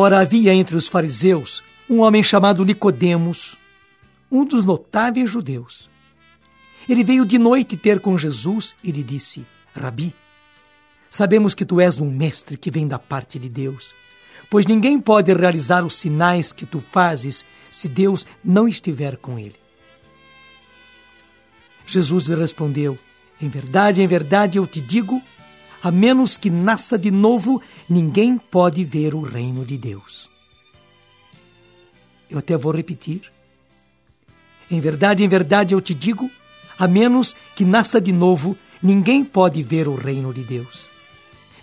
Ora, havia entre os fariseus um homem chamado Nicodemos, um dos notáveis judeus. Ele veio de noite ter com Jesus e lhe disse: Rabi, sabemos que tu és um mestre que vem da parte de Deus, pois ninguém pode realizar os sinais que tu fazes se Deus não estiver com ele. Jesus lhe respondeu: Em verdade, em verdade eu te digo, a menos que nasça de novo, ninguém pode ver o reino de Deus. Eu até vou repetir. Em verdade, em verdade eu te digo, a menos que nasça de novo, ninguém pode ver o reino de Deus.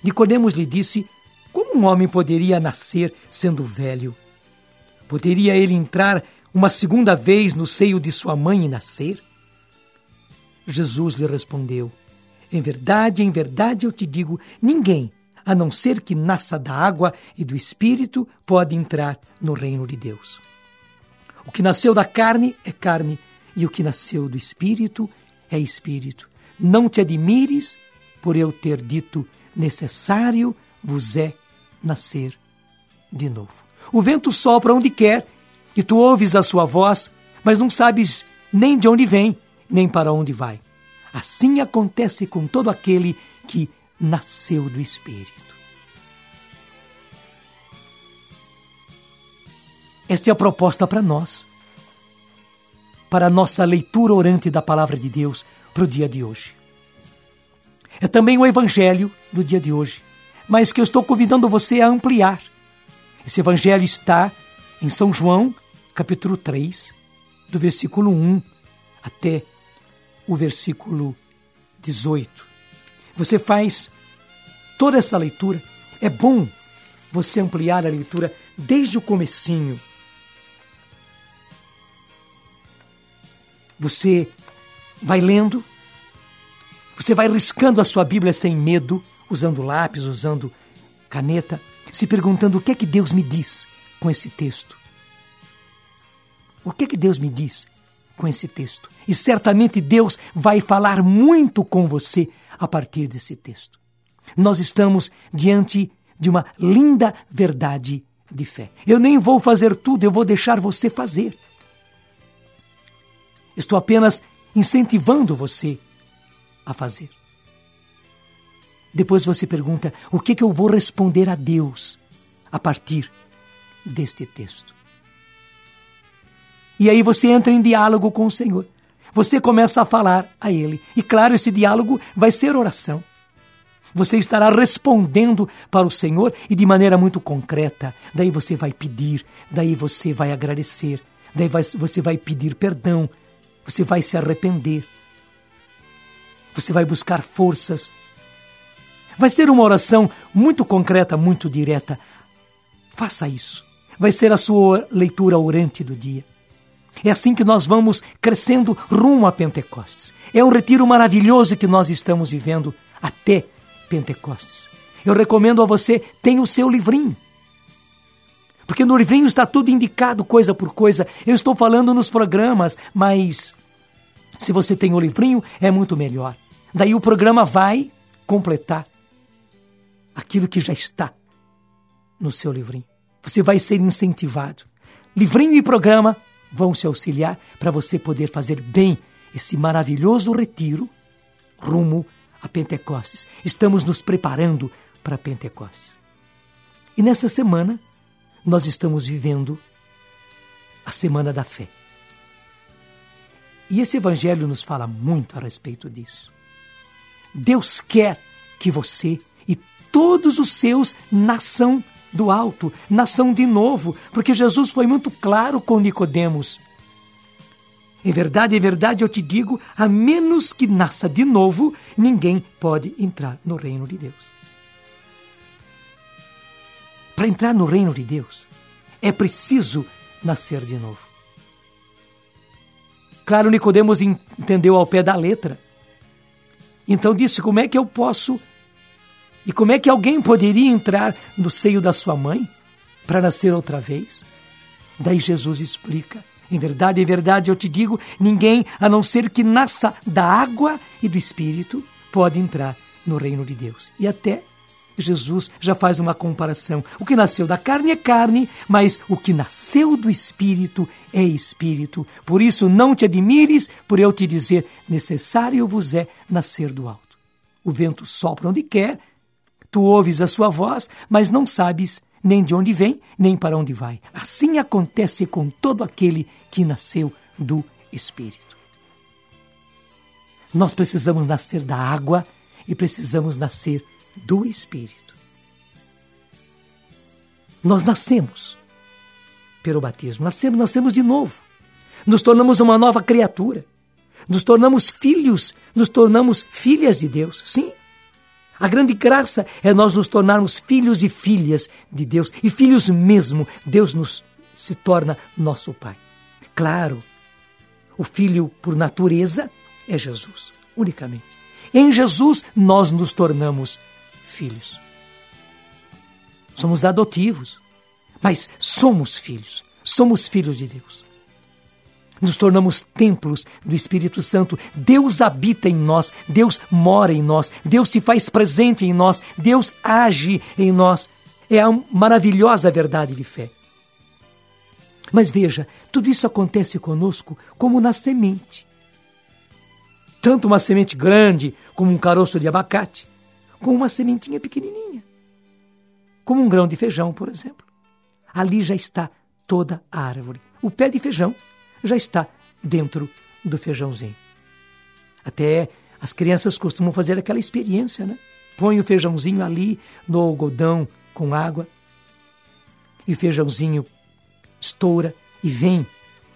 Nicodemos lhe disse: Como um homem poderia nascer sendo velho? Poderia ele entrar uma segunda vez no seio de sua mãe e nascer? Jesus lhe respondeu: Em verdade, em verdade eu te digo, ninguém, a não ser que nasça da água e do espírito, pode entrar no reino de Deus. O que nasceu da carne é carne, e o que nasceu do espírito é espírito. Não te admires por eu ter dito: necessário vos é nascer de novo. O vento sopra onde quer, e tu ouves a sua voz, mas não sabes nem de onde vem, nem para onde vai. Assim acontece com todo aquele que nasceu do Espírito. Esta é a proposta para nós, para a nossa leitura orante da Palavra de Deus para o dia de hoje. É também o Evangelho do dia de hoje, mas que eu estou convidando você a ampliar. Esse Evangelho está em São João, capítulo 3, do versículo 1 até o versículo 18. Você faz toda essa leitura. É bom você ampliar a leitura desde o comecinho Você vai lendo, você vai riscando a sua Bíblia sem medo, usando lápis, usando caneta, se perguntando o que é que Deus me diz com esse texto. O que é que Deus me diz com esse texto? E certamente Deus vai falar muito com você a partir desse texto. Nós estamos diante de uma linda verdade de fé. Eu nem vou fazer tudo, eu vou deixar você fazer. Estou apenas incentivando você a fazer. Depois você pergunta: o que, que eu vou responder a Deus a partir deste texto? E aí você entra em diálogo com o Senhor. Você começa a falar a Ele. E claro, esse diálogo vai ser oração. Você estará respondendo para o Senhor e de maneira muito concreta. Daí você vai pedir, daí você vai agradecer, daí você vai pedir perdão, você vai se arrepender. Você vai buscar forças. Vai ser uma oração muito concreta, muito direta. Faça isso. Vai ser a sua leitura orante do dia. É assim que nós vamos crescendo rumo a Pentecostes. É um retiro maravilhoso que nós estamos vivendo até Pentecostes. Eu recomendo a você, tenha o seu livrinho. Porque no livrinho está tudo indicado, coisa por coisa. Eu estou falando nos programas, mas se você tem o livrinho, é muito melhor. Daí o programa vai completar aquilo que já está no seu livrinho. Você vai ser incentivado. Livrinho e programa vão se auxiliar para você poder fazer bem esse maravilhoso retiro rumo a Pentecostes. Estamos nos preparando para Pentecostes. E nessa semana, nós estamos vivendo a Semana da Fé. E esse evangelho nos fala muito a respeito disso. Deus quer que você e todos os seus nasçam do alto, nasçam de novo, porque Jesus foi muito claro com Nicodemos. Em verdade, em verdade eu te digo, a menos que nasça de novo, ninguém pode entrar no reino de Deus. Para entrar no reino de Deus, é preciso nascer de novo. Claro, Nicodemos entendeu ao pé da letra. Então disse: Como é que eu posso? E como é que alguém poderia entrar no seio da sua mãe para nascer outra vez? Daí Jesus explica: Em verdade, em verdade eu te digo, ninguém, a não ser que nasça da água e do espírito, pode entrar no reino de Deus. E até Jesus já faz uma comparação. O que nasceu da carne é carne, mas o que nasceu do espírito é espírito. Por isso não te admires por eu te dizer: necessário vos é nascer do alto. O vento sopra onde quer, tu ouves a sua voz, mas não sabes nem de onde vem, nem para onde vai. Assim acontece com todo aquele que nasceu do espírito. Nós precisamos nascer da água e precisamos nascer do Espírito. Nós nascemos pelo batismo, nascemos, nascemos de novo, nos tornamos uma nova criatura, nos tornamos filhos, nos tornamos filhas de Deus, sim. A grande graça é nós nos tornarmos filhos e filhas de Deus, e filhos mesmo, Deus nos se torna nosso Pai. Claro, o filho por natureza é Jesus, unicamente. Em Jesus nós nos tornamos filhos. Somos adotivos, mas somos filhos. Somos filhos de Deus. Nos tornamos templos do Espírito Santo. Deus habita em nós, Deus mora em nós, Deus se faz presente em nós, Deus age em nós. É a maravilhosa verdade de fé. Mas veja, tudo isso acontece conosco como na semente. Tanto uma semente grande como um caroço de abacate, com uma sementinha pequenininha, como um grão de feijão, por exemplo. Ali já está toda a árvore. O pé de feijão já está dentro do feijãozinho. Até as crianças costumam fazer aquela experiência, né? Põe o feijãozinho ali no algodão com água e o feijãozinho estoura e vem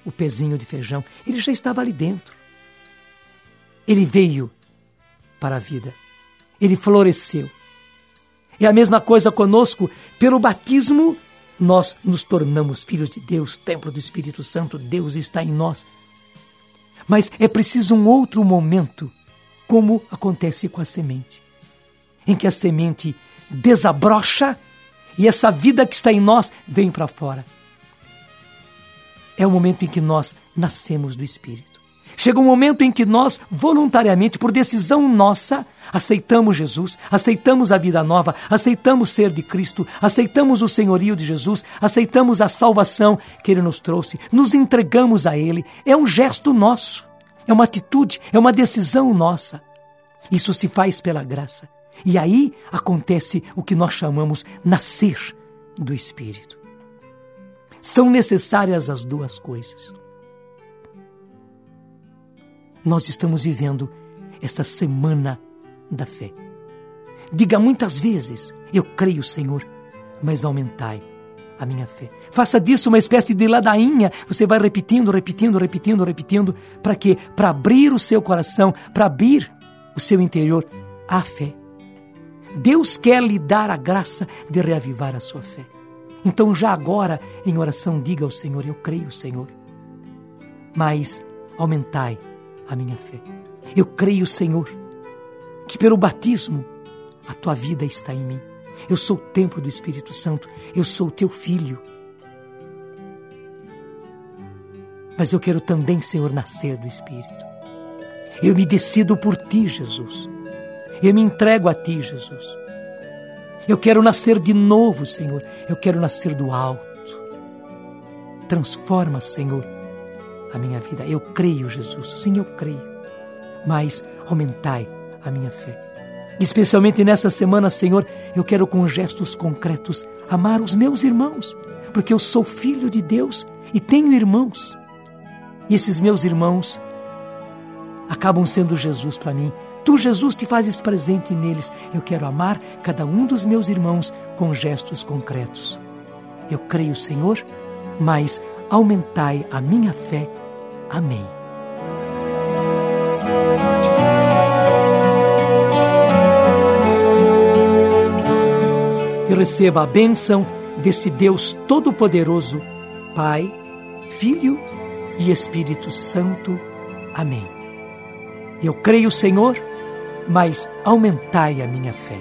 o pezinho de feijão. Ele já estava ali dentro. Ele veio para a vida ele floresceu. É a mesma coisa conosco, pelo batismo, nós nos tornamos filhos de Deus, templo do Espírito Santo, Deus está em nós. Mas é preciso um outro momento, como acontece com a semente, em que a semente desabrocha e essa vida que está em nós vem para fora. É o momento em que nós nascemos do Espírito. Chega um momento em que nós, voluntariamente, por decisão nossa, aceitamos Jesus, aceitamos a vida nova, aceitamos ser de Cristo, aceitamos o senhorio de Jesus, aceitamos a salvação que Ele nos trouxe, nos entregamos a Ele. É um gesto nosso, é uma atitude, é uma decisão nossa. Isso se faz pela graça. E aí acontece o que nós chamamos nascer do Espírito. São necessárias as duas coisas. Nós estamos vivendo essa semana da fé. Diga muitas vezes: Eu creio, Senhor, mas aumentai a minha fé. Faça disso uma espécie de ladainha. Você vai repetindo, repetindo, repetindo, repetindo. Para quê? Para abrir o seu coração, para abrir o seu interior à fé. Deus quer lhe dar a graça de reavivar a sua fé. Então, já agora, em oração, diga ao Senhor: Eu creio, Senhor, mas aumentai a minha fé. Eu creio, Senhor, que pelo batismo a tua vida está em mim. Eu sou o templo do Espírito Santo, eu sou o teu filho. Mas eu quero também, Senhor, nascer do Espírito. Eu me decido por ti, Jesus. Eu me entrego a ti, Jesus. Eu quero nascer de novo, Senhor. Eu quero nascer do alto. Transforma, Senhor, a minha vida. Eu creio, Jesus. Sim, eu creio. Mas aumentai a minha fé. Especialmente nessa semana, Senhor, eu quero com gestos concretos amar os meus irmãos, porque eu sou filho de Deus e tenho irmãos. E esses meus irmãos acabam sendo Jesus para mim. Tu, Jesus, te fazes presente neles. Eu quero amar cada um dos meus irmãos com gestos concretos. Eu creio, Senhor, mas aumentai a minha fé. Amém. e receba a bênção desse Deus Todo-Poderoso, Pai, Filho e Espírito Santo. Amém. Eu creio, Senhor, mas aumentai a minha fé.